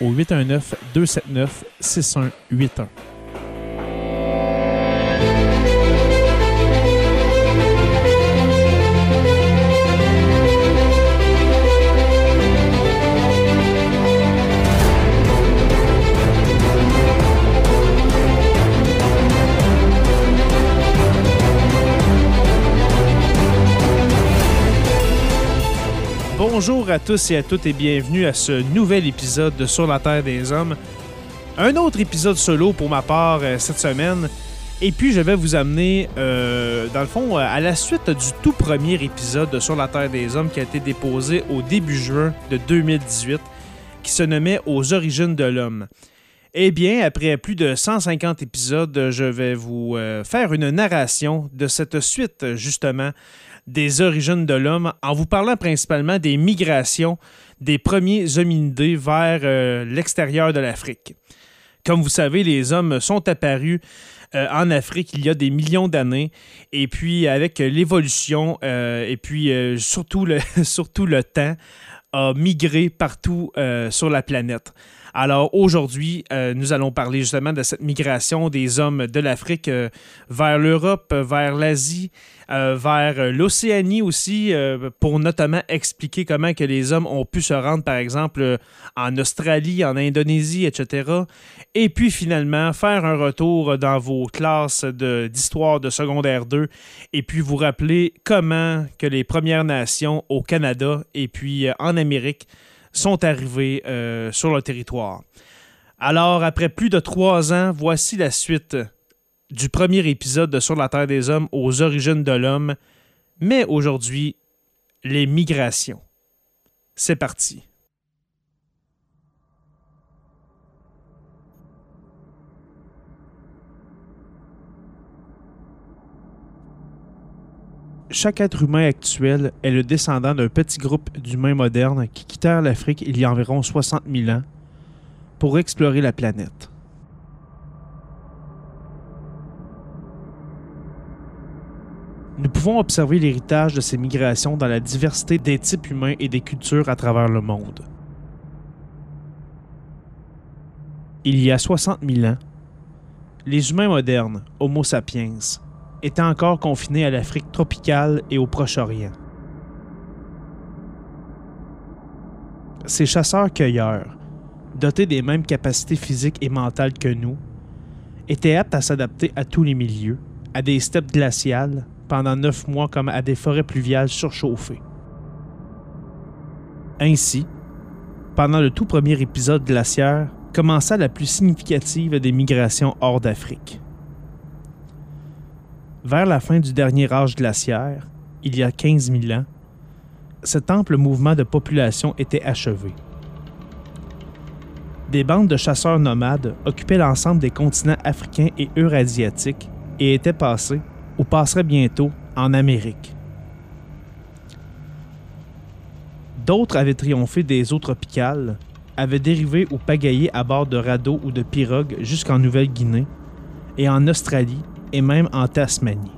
au 819 Bonjour à tous et à toutes et bienvenue à ce nouvel épisode de Sur la Terre des Hommes. Un autre épisode solo pour ma part euh, cette semaine. Et puis je vais vous amener, euh, dans le fond, euh, à la suite du tout premier épisode de Sur la Terre des Hommes qui a été déposé au début juin de 2018, qui se nommait Aux origines de l'homme. Eh bien, après plus de 150 épisodes, je vais vous faire une narration de cette suite, justement, des origines de l'homme en vous parlant principalement des migrations des premiers hominidés vers euh, l'extérieur de l'Afrique. Comme vous savez, les hommes sont apparus euh, en Afrique il y a des millions d'années. Et puis, avec l'évolution euh, et puis surtout, surtout le temps, a migré partout sur la planète. Alors aujourd'hui, nous allons parler justement de cette migration des hommes de l'Afrique vers l'Europe, vers l'Asie euh, vers euh, l'Océanie aussi, euh, pour notamment expliquer comment que les hommes ont pu se rendre, par exemple, en Australie, en Indonésie, etc. Et puis finalement, faire un retour dans vos classes d'histoire de, secondaire 2 et puis vous rappeler comment que les Premières Nations au Canada et puis en Amérique sont arrivées sur le territoire. Alors, après plus de trois ans, voici la suite du premier épisode de Sur la Terre des Hommes aux origines de l'homme, mais aujourd'hui, les migrations. C'est parti. Chaque être humain actuel est le descendant d'un petit groupe d'humains modernes qui quittèrent l'Afrique il y a environ 60 000 ans pour explorer la planète. Nous pouvons observer l'héritage de ces migrations dans la diversité des types humains et des cultures à travers le monde. Il y a 60 000 ans, les humains modernes, Homo sapiens, étaient encore confinés à l'Afrique tropicale et au Proche-Orient. Ces chasseurs-cueilleurs, dotés des mêmes capacités physiques et mentales que nous, étaient aptes à s'adapter à tous les milieux, à des steppes glaciales, pendant neuf mois comme à des forêts pluviales surchauffées. Ainsi, pendant le tout premier épisode glaciaire, commença la plus significative des migrations hors d'Afrique. Vers la fin du dernier âge glaciaire, il y a 15 000 ans, cet ample mouvement de population était achevé. Des bandes de chasseurs nomades occupaient l'ensemble des continents africains et eurasiatiques et étaient passés, ou passerait bientôt en Amérique. D'autres avaient triomphé des eaux tropicales, avaient dérivé ou pagaillé à bord de radeaux ou de pirogues jusqu'en Nouvelle-Guinée et en Australie et même en Tasmanie.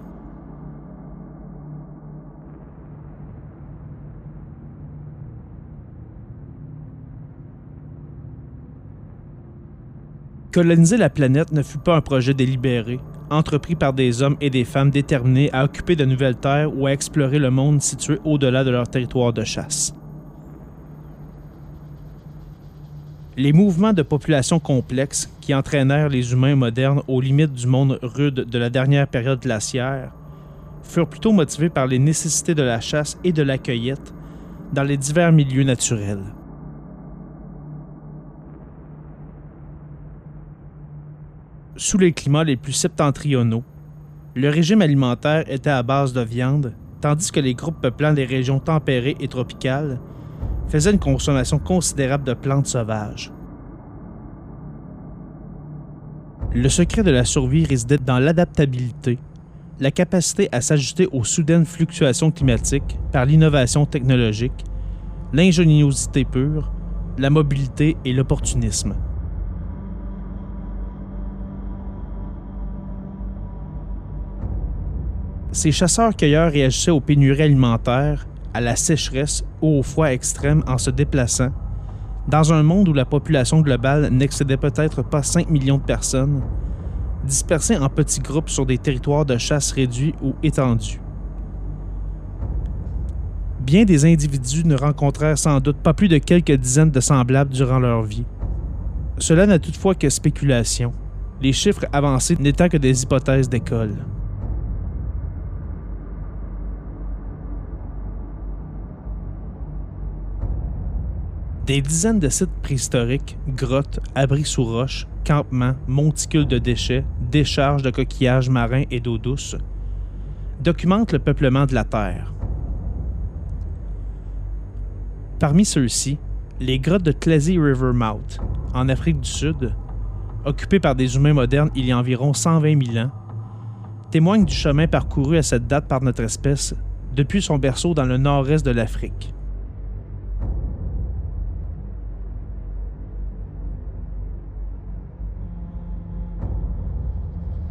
Coloniser la planète ne fut pas un projet délibéré, entrepris par des hommes et des femmes déterminés à occuper de nouvelles terres ou à explorer le monde situé au-delà de leur territoire de chasse. Les mouvements de population complexes qui entraînèrent les humains modernes aux limites du monde rude de la dernière période glaciaire furent plutôt motivés par les nécessités de la chasse et de la cueillette dans les divers milieux naturels. Sous les climats les plus septentrionaux, le régime alimentaire était à base de viande, tandis que les groupes peuplant des régions tempérées et tropicales faisaient une consommation considérable de plantes sauvages. Le secret de la survie résidait dans l'adaptabilité, la capacité à s'ajuster aux soudaines fluctuations climatiques par l'innovation technologique, l'ingéniosité pure, la mobilité et l'opportunisme. Ces chasseurs-cueilleurs réagissaient aux pénuries alimentaires, à la sécheresse ou au froid extrême en se déplaçant, dans un monde où la population globale n'excédait peut-être pas 5 millions de personnes, dispersées en petits groupes sur des territoires de chasse réduits ou étendus. Bien des individus ne rencontrèrent sans doute pas plus de quelques dizaines de semblables durant leur vie. Cela n'a toutefois que spéculation, les chiffres avancés n'étant que des hypothèses d'école. Des dizaines de sites préhistoriques, grottes, abris sous roches, campements, monticules de déchets, décharges de coquillages marins et d'eau douce documentent le peuplement de la Terre. Parmi ceux-ci, les grottes de Clazy River Mouth, en Afrique du Sud, occupées par des humains modernes il y a environ 120 000 ans, témoignent du chemin parcouru à cette date par notre espèce depuis son berceau dans le nord-est de l'Afrique.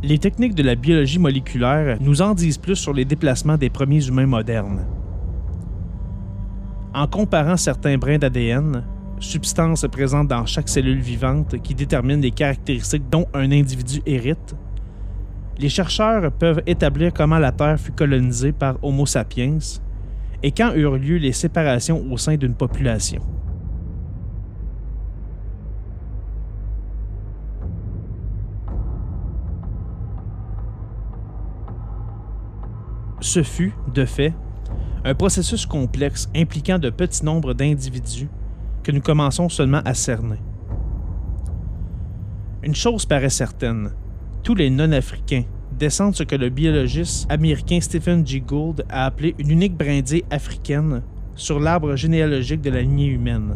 Les techniques de la biologie moléculaire nous en disent plus sur les déplacements des premiers humains modernes. En comparant certains brins d'ADN, substances présentes dans chaque cellule vivante qui déterminent les caractéristiques dont un individu hérite, les chercheurs peuvent établir comment la Terre fut colonisée par Homo sapiens et quand eurent lieu les séparations au sein d'une population. Ce fut, de fait, un processus complexe impliquant de petits nombres d'individus que nous commençons seulement à cerner. Une chose paraît certaine, tous les non-africains descendent ce que le biologiste américain Stephen G. Gould a appelé une unique brindille africaine sur l'arbre généalogique de la lignée humaine.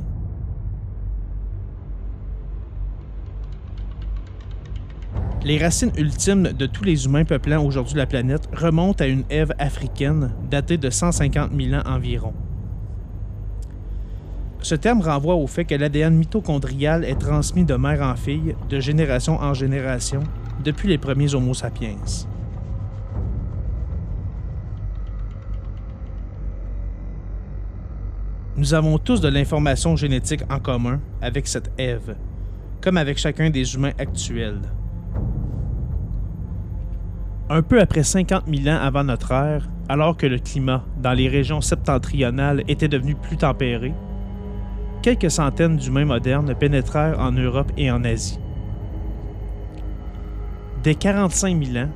Les racines ultimes de tous les humains peuplant aujourd'hui la planète remontent à une Ève africaine datée de 150 000 ans environ. Ce terme renvoie au fait que l'ADN mitochondrial est transmis de mère en fille, de génération en génération, depuis les premiers Homo sapiens. Nous avons tous de l'information génétique en commun avec cette Ève, comme avec chacun des humains actuels. Un peu après 50 000 ans avant notre ère, alors que le climat dans les régions septentrionales était devenu plus tempéré, quelques centaines d'humains modernes pénétrèrent en Europe et en Asie. Dès 45 000 ans,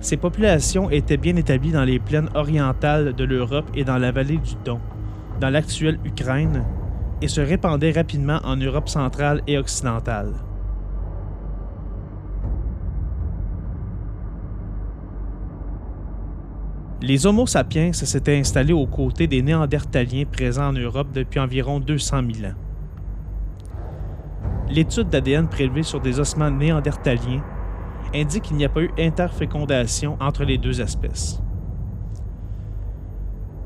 ces populations étaient bien établies dans les plaines orientales de l'Europe et dans la vallée du Don, dans l'actuelle Ukraine, et se répandaient rapidement en Europe centrale et occidentale. Les Homo sapiens s'étaient installés aux côtés des Néandertaliens présents en Europe depuis environ 200 000 ans. L'étude d'ADN prélevée sur des ossements néandertaliens indique qu'il n'y a pas eu interfécondation entre les deux espèces.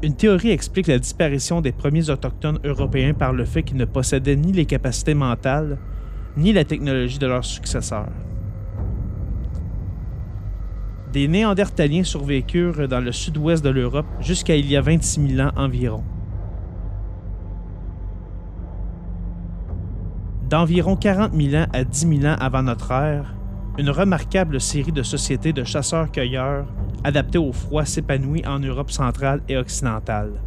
Une théorie explique la disparition des premiers autochtones européens par le fait qu'ils ne possédaient ni les capacités mentales ni la technologie de leurs successeurs. Des Néandertaliens survécurent dans le sud-ouest de l'Europe jusqu'à il y a 26 000 ans environ. D'environ 40 000 ans à 10 000 ans avant notre ère, une remarquable série de sociétés de chasseurs-cueilleurs adaptées au froid s'épanouit en Europe centrale et occidentale.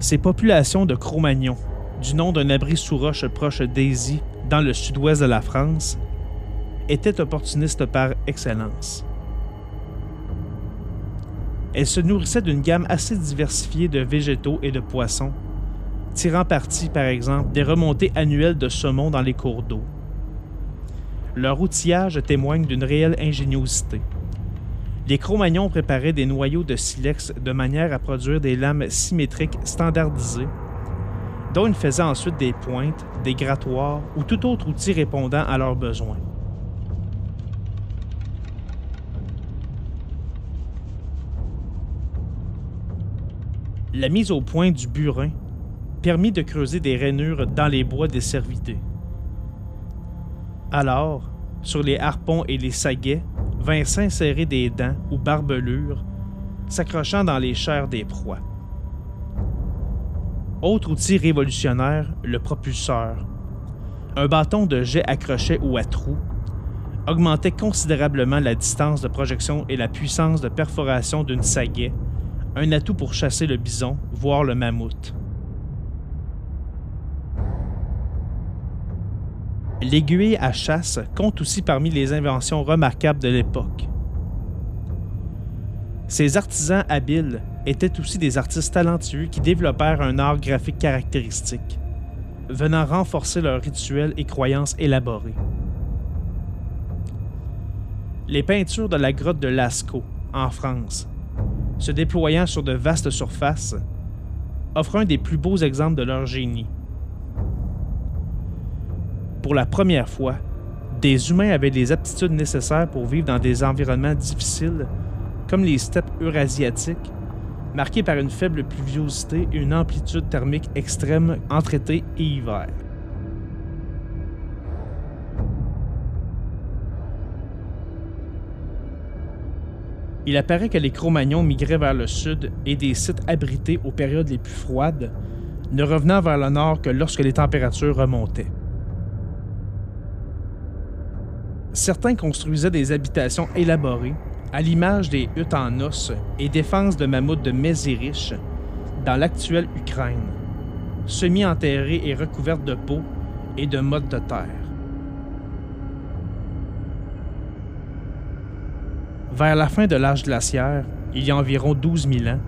Ces populations de Cro-Magnons, du nom d'un abri sous roche proche d'Aisy, dans le sud-ouest de la France, étaient opportunistes par excellence. Elles se nourrissaient d'une gamme assez diversifiée de végétaux et de poissons, tirant parti, par exemple, des remontées annuelles de saumon dans les cours d'eau. Leur outillage témoigne d'une réelle ingéniosité. Les Cro-Magnons préparaient des noyaux de silex de manière à produire des lames symétriques standardisées, dont ils faisaient ensuite des pointes, des grattoirs ou tout autre outil répondant à leurs besoins. La mise au point du burin permit de creuser des rainures dans les bois des cervidés. Alors, sur les harpons et les saguets, vinrent s'insérer des dents ou barbelures, s'accrochant dans les chairs des proies. Autre outil révolutionnaire, le propulseur. Un bâton de jet accroché ou à trous augmentait considérablement la distance de projection et la puissance de perforation d'une saguet, un atout pour chasser le bison, voire le mammouth. L'aiguille à chasse compte aussi parmi les inventions remarquables de l'époque. Ces artisans habiles étaient aussi des artistes talentueux qui développèrent un art graphique caractéristique, venant renforcer leurs rituels et croyances élaborés. Les peintures de la grotte de Lascaux, en France, se déployant sur de vastes surfaces, offrent un des plus beaux exemples de leur génie pour la première fois, des humains avaient les aptitudes nécessaires pour vivre dans des environnements difficiles, comme les steppes eurasiatiques, marquées par une faible pluviosité et une amplitude thermique extrême entre été et hiver. Il apparaît que les Cro-Magnons migraient vers le sud et des sites abrités aux périodes les plus froides, ne revenant vers le nord que lorsque les températures remontaient. certains construisaient des habitations élaborées, à l'image des huttes en os et défenses de mammouths de Mézérich, dans l'actuelle Ukraine, semi-enterrées et recouvertes de peau et de mottes de terre. Vers la fin de l'âge glaciaire, il y a environ 12 000 ans,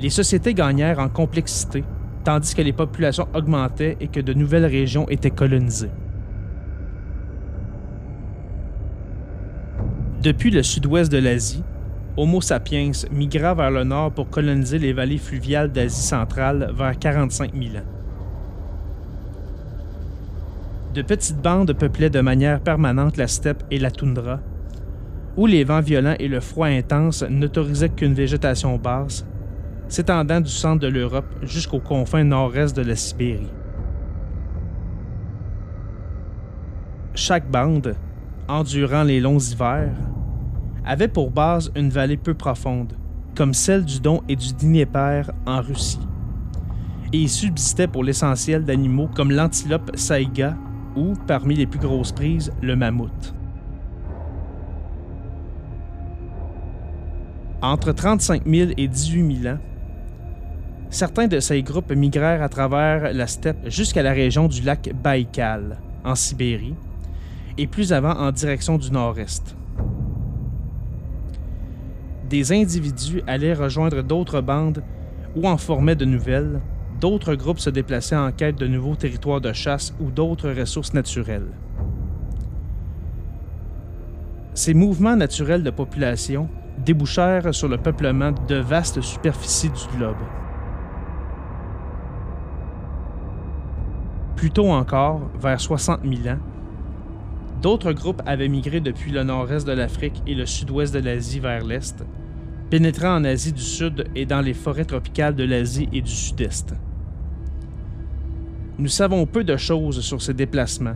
les sociétés gagnèrent en complexité, tandis que les populations augmentaient et que de nouvelles régions étaient colonisées. Depuis le sud-ouest de l'Asie, Homo sapiens migra vers le nord pour coloniser les vallées fluviales d'Asie centrale vers 45 000 ans. De petites bandes peuplaient de manière permanente la steppe et la toundra, où les vents violents et le froid intense n'autorisaient qu'une végétation basse, s'étendant du centre de l'Europe jusqu'aux confins nord-est de la Sibérie. Chaque bande, endurant les longs hivers, avait pour base une vallée peu profonde, comme celle du Don et du Dnieper en Russie. Et subsistait pour l'essentiel d'animaux comme l'antilope saïga ou, parmi les plus grosses prises, le mammouth. Entre 35 000 et 18 000 ans, certains de ces groupes migrèrent à travers la steppe jusqu'à la région du lac Baïkal, en Sibérie, et plus avant en direction du nord-est. Des individus allaient rejoindre d'autres bandes ou en formaient de nouvelles, d'autres groupes se déplaçaient en quête de nouveaux territoires de chasse ou d'autres ressources naturelles. Ces mouvements naturels de population débouchèrent sur le peuplement de vastes superficies du globe. Plus tôt encore, vers 60 000 ans, D'autres groupes avaient migré depuis le nord-est de l'Afrique et le sud-ouest de l'Asie vers l'est, pénétrant en Asie du Sud et dans les forêts tropicales de l'Asie et du Sud-Est. Nous savons peu de choses sur ces déplacements.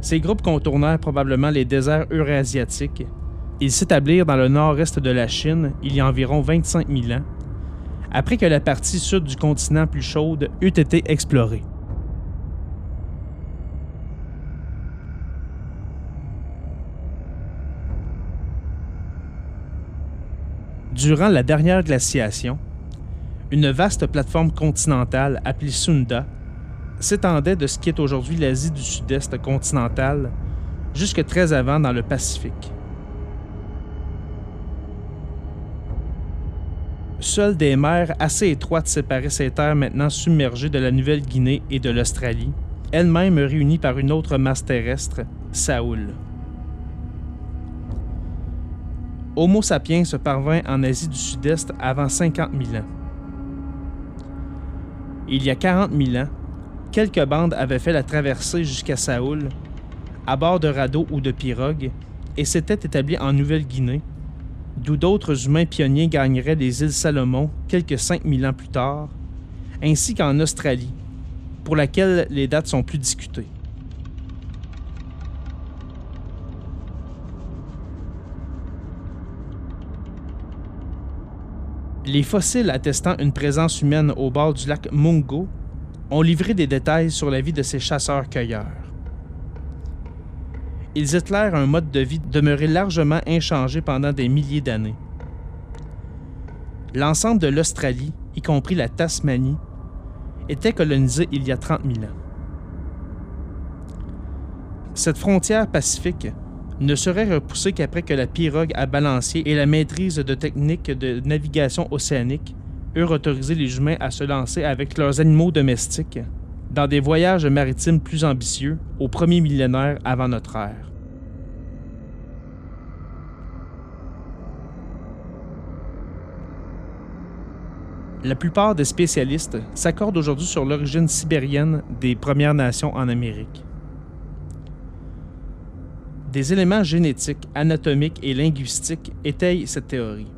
Ces groupes contournèrent probablement les déserts eurasiatiques. Ils s'établirent dans le nord-est de la Chine il y a environ 25 000 ans, après que la partie sud du continent plus chaude eût été explorée. Durant la dernière glaciation, une vaste plateforme continentale appelée Sunda s'étendait de ce qui est aujourd'hui l'Asie du Sud-Est continentale jusque très avant dans le Pacifique. Seules des mers assez étroites séparaient ces terres maintenant submergées de la Nouvelle-Guinée et de l'Australie, elles-mêmes réunies par une autre masse terrestre, Saoul. Homo sapiens se parvint en Asie du Sud-Est avant 50 000 ans. Il y a 40 000 ans, quelques bandes avaient fait la traversée jusqu'à Saoul, à bord de radeaux ou de pirogues, et s'étaient établies en Nouvelle-Guinée, d'où d'autres humains pionniers gagneraient les îles Salomon quelques 5000 ans plus tard, ainsi qu'en Australie, pour laquelle les dates sont plus discutées. Les fossiles attestant une présence humaine au bord du lac Mungo ont livré des détails sur la vie de ces chasseurs-cueilleurs. Ils éclairent un mode de vie demeuré largement inchangé pendant des milliers d'années. L'ensemble de l'Australie, y compris la Tasmanie, était colonisé il y a 30 000 ans. Cette frontière pacifique ne serait repoussée qu'après que la pirogue à balancier et la maîtrise de techniques de navigation océanique eurent autorisé les humains à se lancer avec leurs animaux domestiques dans des voyages maritimes plus ambitieux au premier millénaire avant notre ère. La plupart des spécialistes s'accordent aujourd'hui sur l'origine sibérienne des Premières Nations en Amérique. Des éléments génétiques, anatomiques et linguistiques étayent cette théorie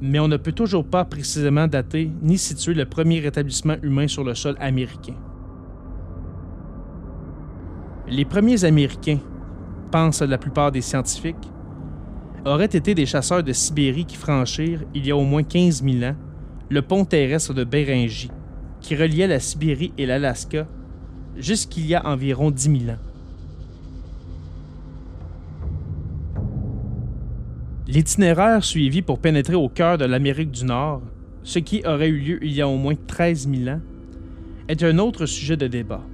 mais on ne peut toujours pas précisément dater ni situer le premier établissement humain sur le sol américain. Les premiers Américains, pensent la plupart des scientifiques, auraient été des chasseurs de Sibérie qui franchirent, il y a au moins 15 000 ans, le pont terrestre de Béringie, qui reliait la Sibérie et l'Alaska jusqu'il y a environ 10 000 ans. L'itinéraire suivi pour pénétrer au cœur de l'Amérique du Nord, ce qui aurait eu lieu il y a au moins 13 000 ans, est un autre sujet de débat.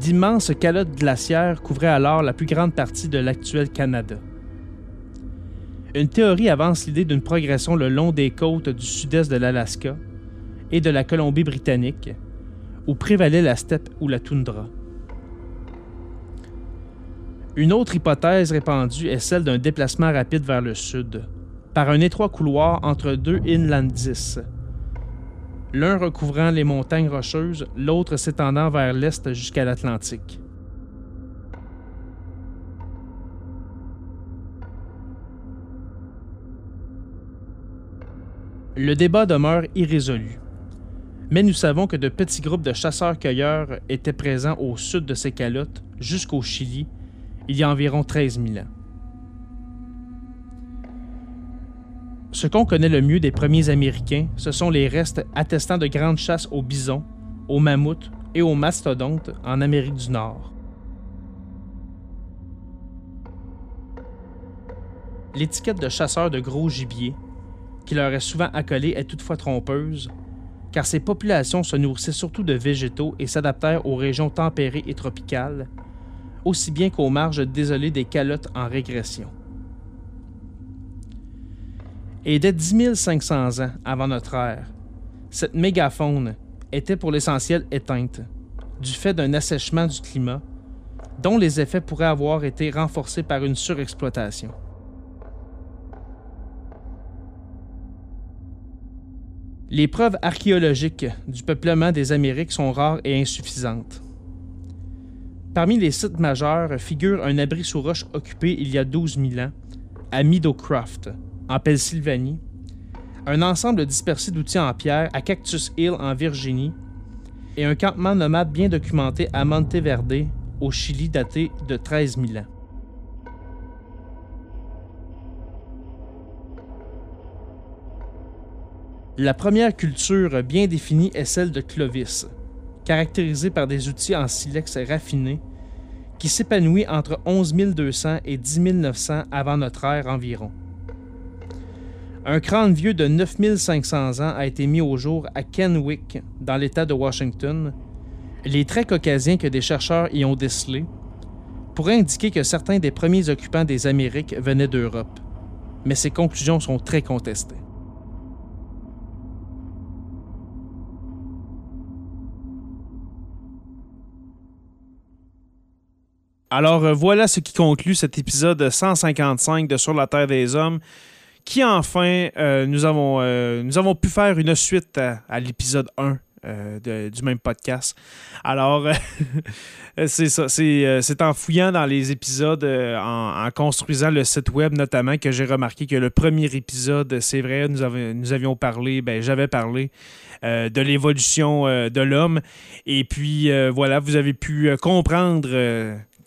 D'immenses calottes glaciaires couvraient alors la plus grande partie de l'actuel Canada. Une théorie avance l'idée d'une progression le long des côtes du sud-est de l'Alaska et de la Colombie-Britannique, où prévalait la steppe ou la toundra. Une autre hypothèse répandue est celle d'un déplacement rapide vers le sud, par un étroit couloir entre deux inlandis, l'un recouvrant les montagnes rocheuses, l'autre s'étendant vers l'est jusqu'à l'Atlantique. Le débat demeure irrésolu. Mais nous savons que de petits groupes de chasseurs-cueilleurs étaient présents au sud de ces calottes, jusqu'au Chili, il y a environ 13 000 ans. Ce qu'on connaît le mieux des premiers Américains, ce sont les restes attestant de grandes chasses aux bisons, aux mammouths et aux mastodontes en Amérique du Nord. L'étiquette de chasseur de gros gibier, qui leur est souvent accolée, est toutefois trompeuse, car ces populations se nourrissaient surtout de végétaux et s'adaptèrent aux régions tempérées et tropicales, aussi bien qu'aux marges désolées des calottes en régression. Et dès 10 500 ans avant notre ère, cette mégafaune était pour l'essentiel éteinte, du fait d'un assèchement du climat, dont les effets pourraient avoir été renforcés par une surexploitation. Les preuves archéologiques du peuplement des Amériques sont rares et insuffisantes. Parmi les sites majeurs figure un abri sous roche occupé il y a 12 000 ans, à Meadowcroft, en Pennsylvanie, un ensemble dispersé d'outils en pierre à Cactus Hill en Virginie, et un campement nomade bien documenté à Monteverde, au Chili, daté de 13 000 ans. La première culture bien définie est celle de Clovis, caractérisée par des outils en silex raffinés, qui s'épanouit entre 11 200 et 10 900 avant notre ère environ. Un crâne vieux de 9500 ans a été mis au jour à Kenwick, dans l'État de Washington. Les traits caucasiens que des chercheurs y ont décelés pourraient indiquer que certains des premiers occupants des Amériques venaient d'Europe, mais ces conclusions sont très contestées. Alors euh, voilà ce qui conclut cet épisode 155 de Sur la Terre des Hommes, qui enfin, euh, nous, avons, euh, nous avons pu faire une suite à, l'épisode 1 du même podcast. Alors, c'est ça. C'est en fouillant dans les épisodes, en, construisant le site web notamment, que j'ai remarqué que le premier épisode, c'est vrai, nous, nous avions parlé, ben, j'avais parlé de l'évolution de l'homme. Et puis, voilà, vous avez pu comprendre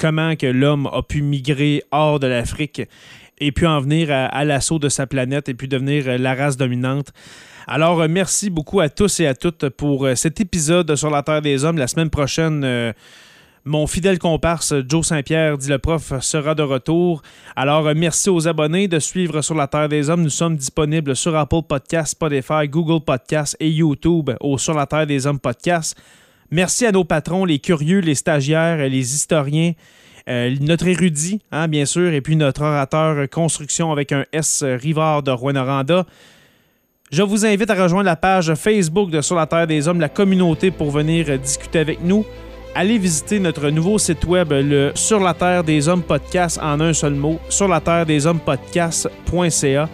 comment que l'homme a pu migrer hors de l'Afrique et puis en venir à, l'assaut de sa planète et puis devenir euh, la race dominante. Alors, euh, merci beaucoup à tous et à toutes pour euh, cet épisode sur la Terre des Hommes. La semaine prochaine, mon fidèle comparse Joe Saint-Pierre, dit le prof, sera de retour. Alors, merci aux abonnés de suivre sur la Terre des Hommes. Nous sommes disponibles sur Apple Podcasts, Spotify, Google Podcasts et YouTube au Sur la Terre des Hommes podcast. Merci à nos patrons, les curieux, les stagiaires, les historiens, euh, notre érudit, hein, bien sûr, et puis notre orateur construction avec un S Rivard de Rwanda. Je vous invite à rejoindre la page Facebook de Sur la Terre des Hommes, la communauté, pour venir discuter avec nous. Allez visiter notre nouveau site web, le Sur la Terre des Hommes podcast en un seul mot, sur la Terre des Hommes podcast.ca.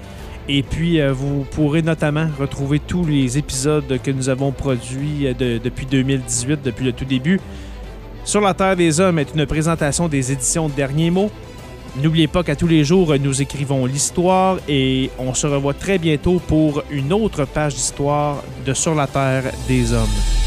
Et puis, euh, vous pourrez notamment retrouver tous les épisodes que nous avons produits euh, depuis 2018, depuis le tout début. Sur la Terre des Hommes est une présentation des éditions Derniers mots. N'oubliez pas qu'à tous les jours, nous écrivons l'histoire et on se revoit très bientôt pour une autre page d'histoire de Sur la Terre des Hommes.